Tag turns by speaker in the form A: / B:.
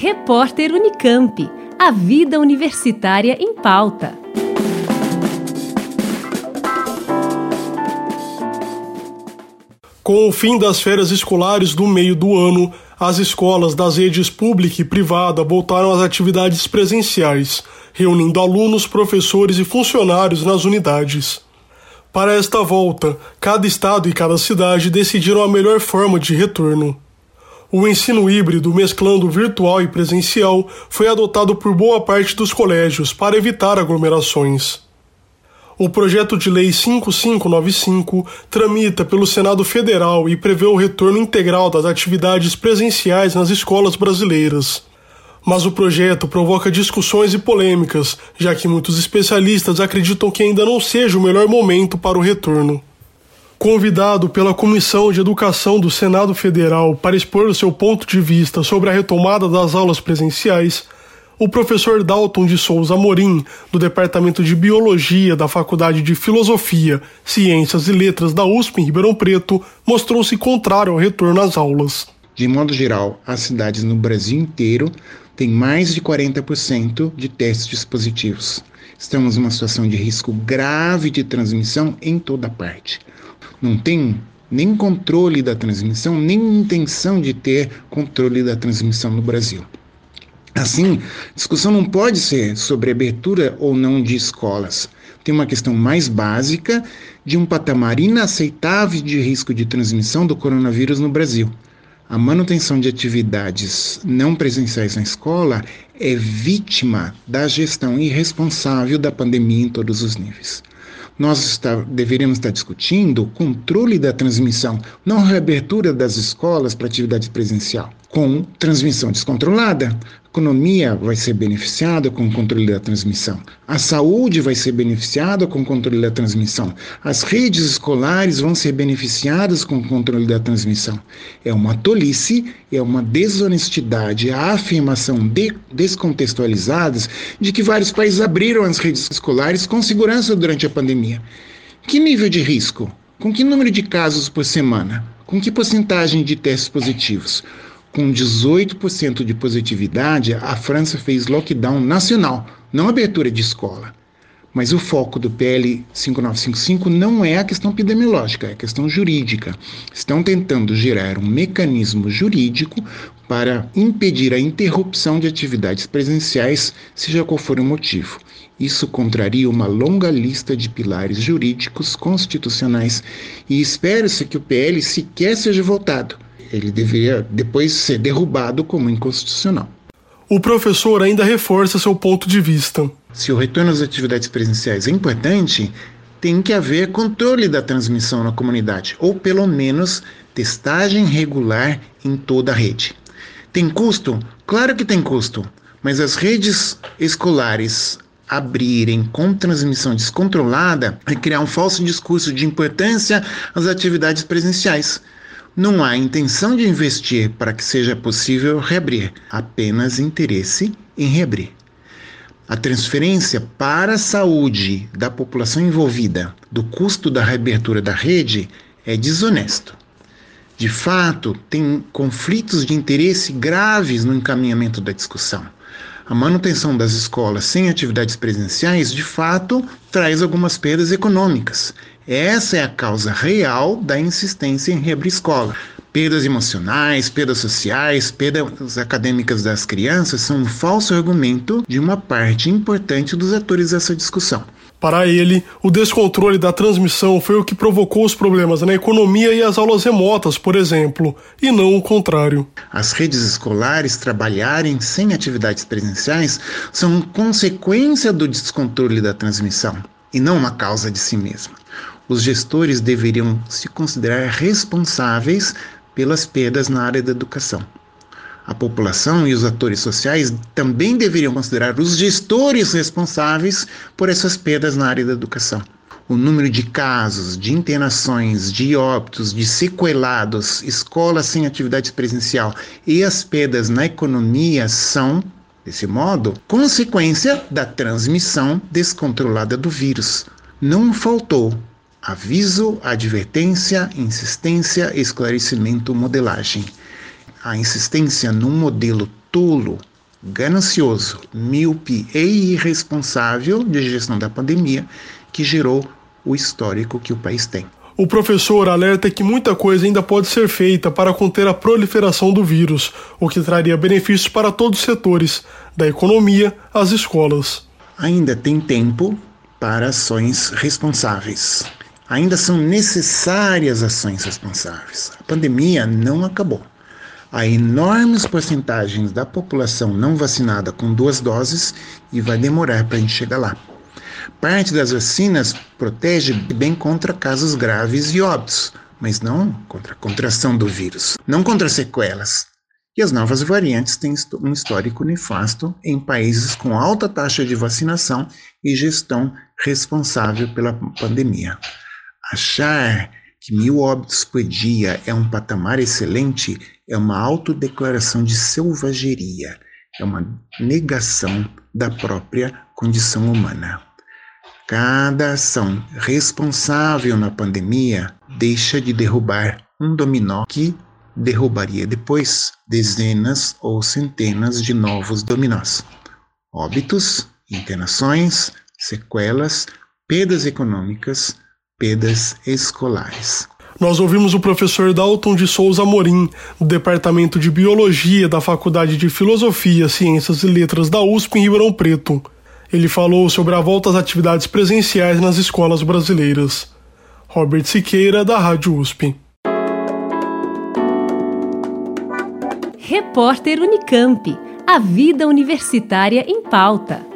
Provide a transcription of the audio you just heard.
A: Repórter Unicamp. A vida universitária em pauta.
B: Com o fim das férias escolares do meio do ano, as escolas das redes pública e privada voltaram às atividades presenciais, reunindo alunos, professores e funcionários nas unidades. Para esta volta, cada estado e cada cidade decidiram a melhor forma de retorno. O ensino híbrido, mesclando virtual e presencial, foi adotado por boa parte dos colégios para evitar aglomerações. O projeto de lei 5595 tramita pelo Senado Federal e prevê o retorno integral das atividades presenciais nas escolas brasileiras. Mas o projeto provoca discussões e polêmicas, já que muitos especialistas acreditam que ainda não seja o melhor momento para o retorno. Convidado pela Comissão de Educação do Senado Federal para expor o seu ponto de vista sobre a retomada das aulas presenciais, o professor Dalton de Souza Morim, do Departamento de Biologia da Faculdade de Filosofia, Ciências e Letras da USP em Ribeirão Preto, mostrou-se contrário ao retorno às aulas.
C: De modo geral, as cidades no Brasil inteiro têm mais de 40% de testes positivos. Estamos numa situação de risco grave de transmissão em toda parte. Não tem nem controle da transmissão, nem intenção de ter controle da transmissão no Brasil. Assim, discussão não pode ser sobre abertura ou não de escolas. Tem uma questão mais básica de um patamar inaceitável de risco de transmissão do coronavírus no Brasil. A manutenção de atividades não presenciais na escola é vítima da gestão irresponsável da pandemia em todos os níveis nós está, deveríamos estar discutindo o controle da transmissão, não a reabertura das escolas para atividade presencial. Com transmissão descontrolada, a economia vai ser beneficiada com o controle da transmissão, a saúde vai ser beneficiada com o controle da transmissão, as redes escolares vão ser beneficiadas com o controle da transmissão. É uma tolice, é uma desonestidade, a afirmação de, descontextualizadas de que vários países abriram as redes escolares com segurança durante a pandemia. Que nível de risco? Com que número de casos por semana? Com que porcentagem de testes positivos? Com 18% de positividade, a França fez lockdown nacional, não abertura de escola. Mas o foco do PL 5955 não é a questão epidemiológica, é a questão jurídica. Estão tentando gerar um mecanismo jurídico para impedir a interrupção de atividades presenciais, seja qual for o motivo. Isso contraria uma longa lista de pilares jurídicos constitucionais e espera-se que o PL sequer seja votado ele deveria depois ser derrubado como inconstitucional.
B: O professor ainda reforça seu ponto de vista.
C: Se o retorno às atividades presenciais é importante, tem que haver controle da transmissão na comunidade, ou pelo menos testagem regular em toda a rede. Tem custo? Claro que tem custo, mas as redes escolares abrirem com transmissão descontrolada é criar um falso discurso de importância às atividades presenciais não há intenção de investir para que seja possível reabrir, apenas interesse em reabrir. A transferência para a saúde da população envolvida do custo da reabertura da rede é desonesto. De fato, tem conflitos de interesse graves no encaminhamento da discussão. A manutenção das escolas sem atividades presenciais, de fato, traz algumas perdas econômicas essa é a causa real da insistência em reabrir escola. Perdas emocionais, perdas sociais, perdas acadêmicas das crianças são um falso argumento de uma parte importante dos atores dessa discussão.
B: Para ele, o descontrole da transmissão foi o que provocou os problemas na economia e as aulas remotas, por exemplo, e não o contrário.
C: As redes escolares trabalharem sem atividades presenciais são consequência do descontrole da transmissão e não uma causa de si mesma os gestores deveriam se considerar responsáveis pelas perdas na área da educação. A população e os atores sociais também deveriam considerar os gestores responsáveis por essas perdas na área da educação. O número de casos, de internações, de óbitos, de sequelados, escolas sem atividade presencial e as perdas na economia são, desse modo, consequência da transmissão descontrolada do vírus. Não faltou Aviso, advertência, insistência, esclarecimento, modelagem. A insistência num modelo tolo, ganancioso, míope e irresponsável de gestão da pandemia que gerou o histórico que o país tem.
B: O professor alerta que muita coisa ainda pode ser feita para conter a proliferação do vírus, o que traria benefícios para todos os setores, da economia às escolas.
C: Ainda tem tempo para ações responsáveis. Ainda são necessárias ações responsáveis. A pandemia não acabou. Há enormes porcentagens da população não vacinada com duas doses e vai demorar para a gente chegar lá. Parte das vacinas protege bem contra casos graves e óbitos, mas não contra a contração do vírus, não contra sequelas. E as novas variantes têm um histórico nefasto em países com alta taxa de vacinação e gestão responsável pela pandemia. Achar que mil óbitos por dia é um patamar excelente é uma autodeclaração de selvageria, é uma negação da própria condição humana. Cada ação responsável na pandemia deixa de derrubar um dominó que derrubaria depois dezenas ou centenas de novos dominós. Óbitos, internações, sequelas, perdas econômicas, perdas escolares.
B: Nós ouvimos o professor Dalton de Souza Morim, do Departamento de Biologia da Faculdade de Filosofia, Ciências e Letras da USP em Ribeirão Preto. Ele falou sobre a volta às atividades presenciais nas escolas brasileiras. Robert Siqueira, da Rádio USP.
A: Repórter Unicamp. A vida universitária em pauta.